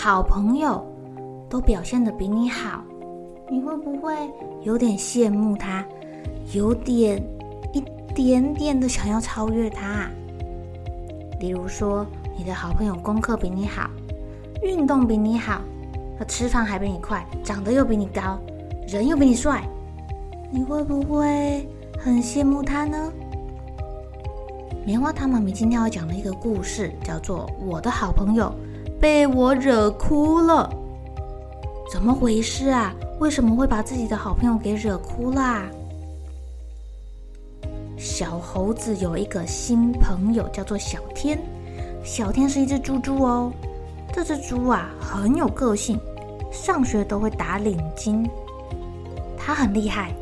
好朋友都表现的比你好，你会不会有点羡慕他，有点一点点的想要超越他？啊例如说，你的好朋友功课比你好，运动比你好，他吃饭还比你快，长得又比你高，人又比你帅，你会不会很羡慕他呢？棉花糖妈咪今天要讲的一个故事，叫做《我的好朋友》。被我惹哭了，怎么回事啊？为什么会把自己的好朋友给惹哭啦？小猴子有一个新朋友，叫做小天。小天是一只猪猪哦，这只猪啊很有个性，上学都会打领巾。它很厉害，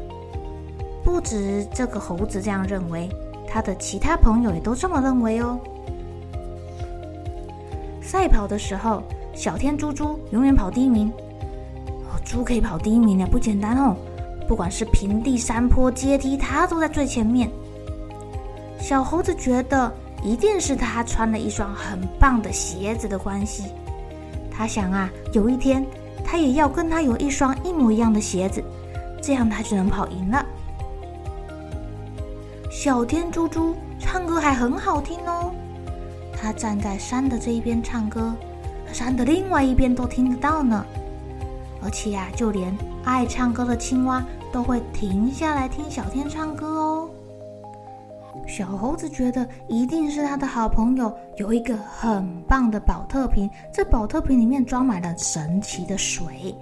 不止这个猴子这样认为，他的其他朋友也都这么认为哦。赛跑的时候，小天猪猪永远跑第一名。哦，猪可以跑第一名呢，不简单哦。不管是平地、山坡、阶梯，它都在最前面。小猴子觉得一定是他穿了一双很棒的鞋子的关系。他想啊，有一天他也要跟他有一双一模一样的鞋子，这样他就能跑赢了。小天猪猪唱歌还很好听哦。他站在山的这一边唱歌，山的另外一边都听得到呢。而且呀、啊，就连爱唱歌的青蛙都会停下来听小天唱歌哦。小猴子觉得一定是他的好朋友有一个很棒的宝特瓶，这宝特瓶里面装满了神奇的水。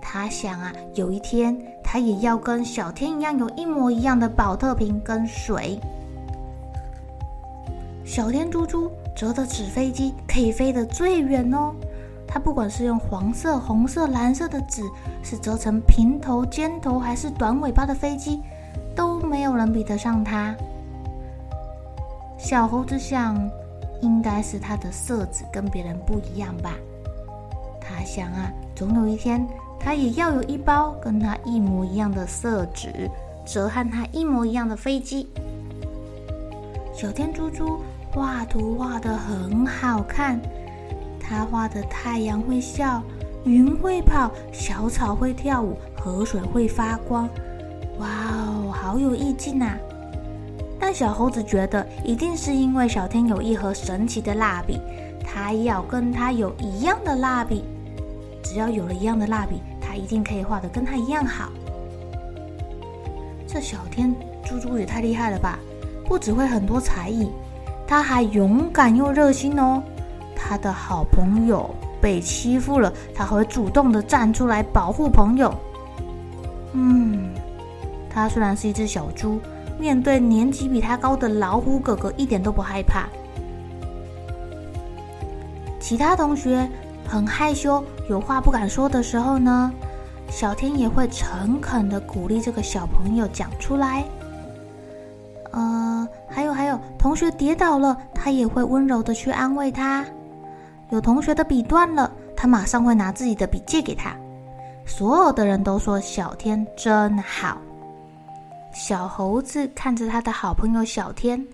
他想啊，有一天他也要跟小天一样，有一模一样的宝特瓶跟水。小天猪猪折的纸飞机可以飞得最远哦！它不管是用黄色、红色、蓝色的纸，是折成平头、尖头还是短尾巴的飞机，都没有人比得上它。小猴子想，应该是它的色纸跟别人不一样吧？他想啊，总有一天，他也要有一包跟他一模一样的色纸，折和他一模一样的飞机。小天猪猪。画图画得很好看，他画的太阳会笑，云会跑，小草会跳舞，河水会发光，哇哦，好有意境啊！但小猴子觉得，一定是因为小天有一盒神奇的蜡笔，他要跟他有一样的蜡笔，只要有了一样的蜡笔，他一定可以画得跟他一样好。这小天猪猪也太厉害了吧！不只会很多才艺。他还勇敢又热心哦，他的好朋友被欺负了，他会主动的站出来保护朋友。嗯，他虽然是一只小猪，面对年纪比他高的老虎哥哥一点都不害怕。其他同学很害羞，有话不敢说的时候呢，小天也会诚恳的鼓励这个小朋友讲出来。呃，还有还有，同学跌倒了，他也会温柔的去安慰他。有同学的笔断了，他马上会拿自己的笔借给他。所有的人都说小天真好。小猴子看着他的好朋友小天，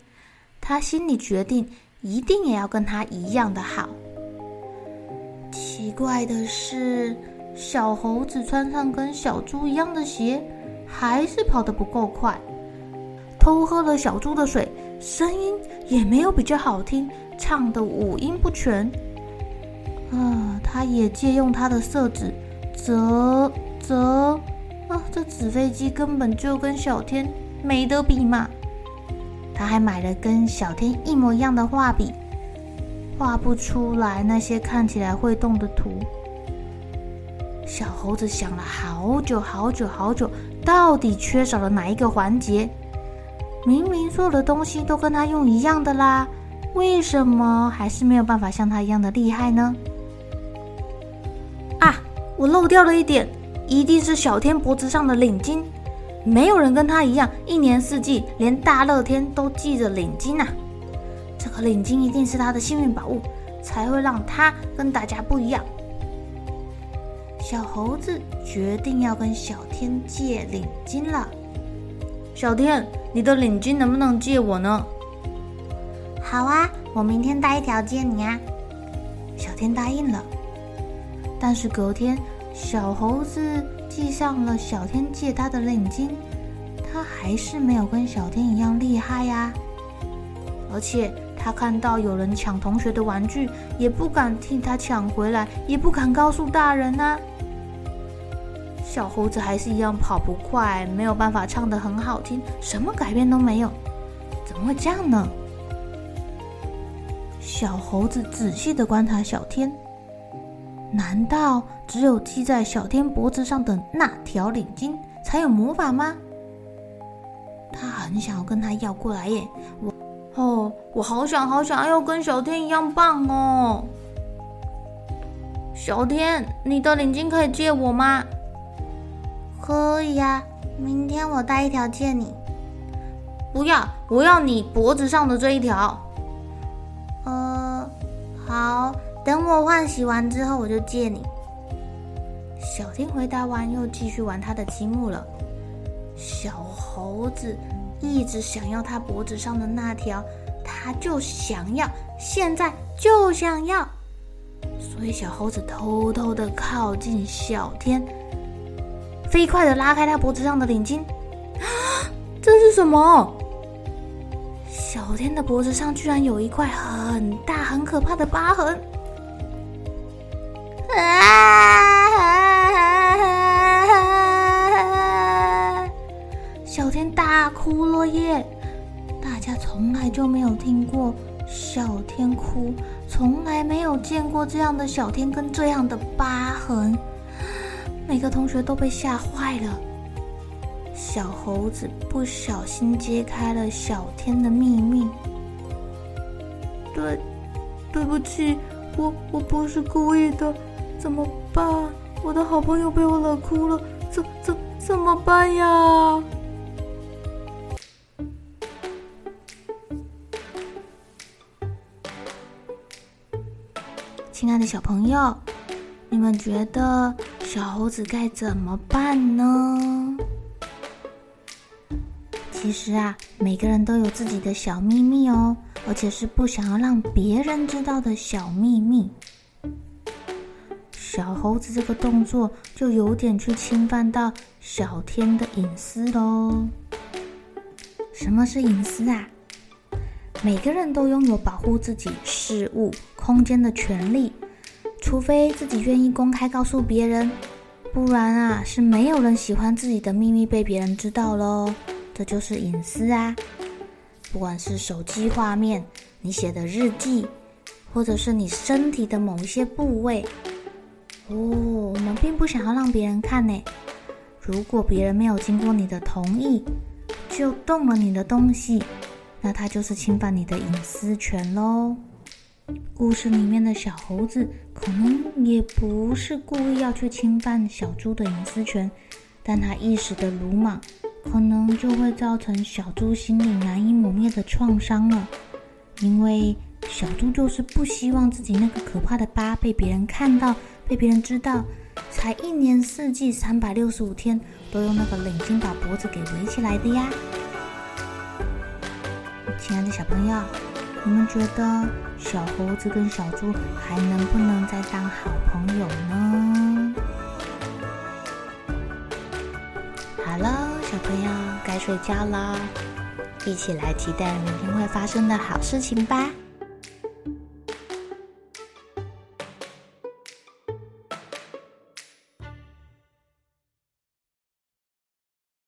他心里决定一定也要跟他一样的好。奇怪的是，小猴子穿上跟小猪一样的鞋，还是跑得不够快。偷喝了小猪的水，声音也没有比较好听，唱的五音不全。啊，他也借用他的色纸，折折啊，这纸飞机根本就跟小天没得比嘛。他还买了跟小天一模一样的画笔，画不出来那些看起来会动的图。小猴子想了好久好久好久，到底缺少了哪一个环节？明明所有的东西都跟他用一样的啦，为什么还是没有办法像他一样的厉害呢？啊，我漏掉了一点，一定是小天脖子上的领巾。没有人跟他一样，一年四季连大热天都系着领巾啊！这个领巾一定是他的幸运宝物，才会让他跟大家不一样。小猴子决定要跟小天借领巾了。小天，你的领巾能不能借我呢？好啊，我明天带一条借你啊。小天答应了。但是隔天，小猴子。系上了小天借他的领巾，他还是没有跟小天一样厉害呀。而且他看到有人抢同学的玩具，也不敢替他抢回来，也不敢告诉大人啊。小猴子还是一样跑不快，没有办法唱得很好听，什么改变都没有。怎么会这样呢？小猴子仔细地观察小天。难道只有系在小天脖子上的那条领巾才有魔法吗？他很想要跟他要过来耶！我哦，我好想好想要跟小天一样棒哦！小天，你的领巾可以借我吗？可以呀，明天我带一条借你。不要，我要你脖子上的这一条。呃，好。等我换洗完之后，我就借你。小天回答完，又继续玩他的积木了。小猴子一直想要他脖子上的那条，他就想要，现在就想要。所以小猴子偷偷的靠近小天，飞快的拉开他脖子上的领巾。啊，这是什么？小天的脖子上居然有一块很大、很可怕的疤痕。啊！小天大哭了耶！大家从来就没有听过小天哭，从来没有见过这样的小天跟这样的疤痕，每个同学都被吓坏了。小猴子不小心揭开了小天的秘密。对，对不起，我我不是故意的。怎么办？我的好朋友被我惹哭了，怎怎怎么办呀？亲爱的小朋友，你们觉得小猴子该怎么办呢？其实啊，每个人都有自己的小秘密哦，而且是不想要让别人知道的小秘密。小猴子这个动作就有点去侵犯到小天的隐私喽。什么是隐私啊？每个人都拥有保护自己事物、空间的权利，除非自己愿意公开告诉别人，不然啊是没有人喜欢自己的秘密被别人知道喽。这就是隐私啊！不管是手机画面、你写的日记，或者是你身体的某一些部位。哦，我们并不想要让别人看呢。如果别人没有经过你的同意就动了你的东西，那他就是侵犯你的隐私权喽。故事里面的小猴子可能也不是故意要去侵犯小猪的隐私权，但他一时的鲁莽，可能就会造成小猪心里难以磨灭的创伤了。因为小猪就是不希望自己那个可怕的疤被别人看到。被别人知道，才一年四季三百六十五天都用那个领巾把脖子给围起来的呀！亲爱的小朋友，你们觉得小猴子跟小猪还能不能再当好朋友呢？好了，小朋友该睡觉了，一起来期待明天会发生的好事情吧！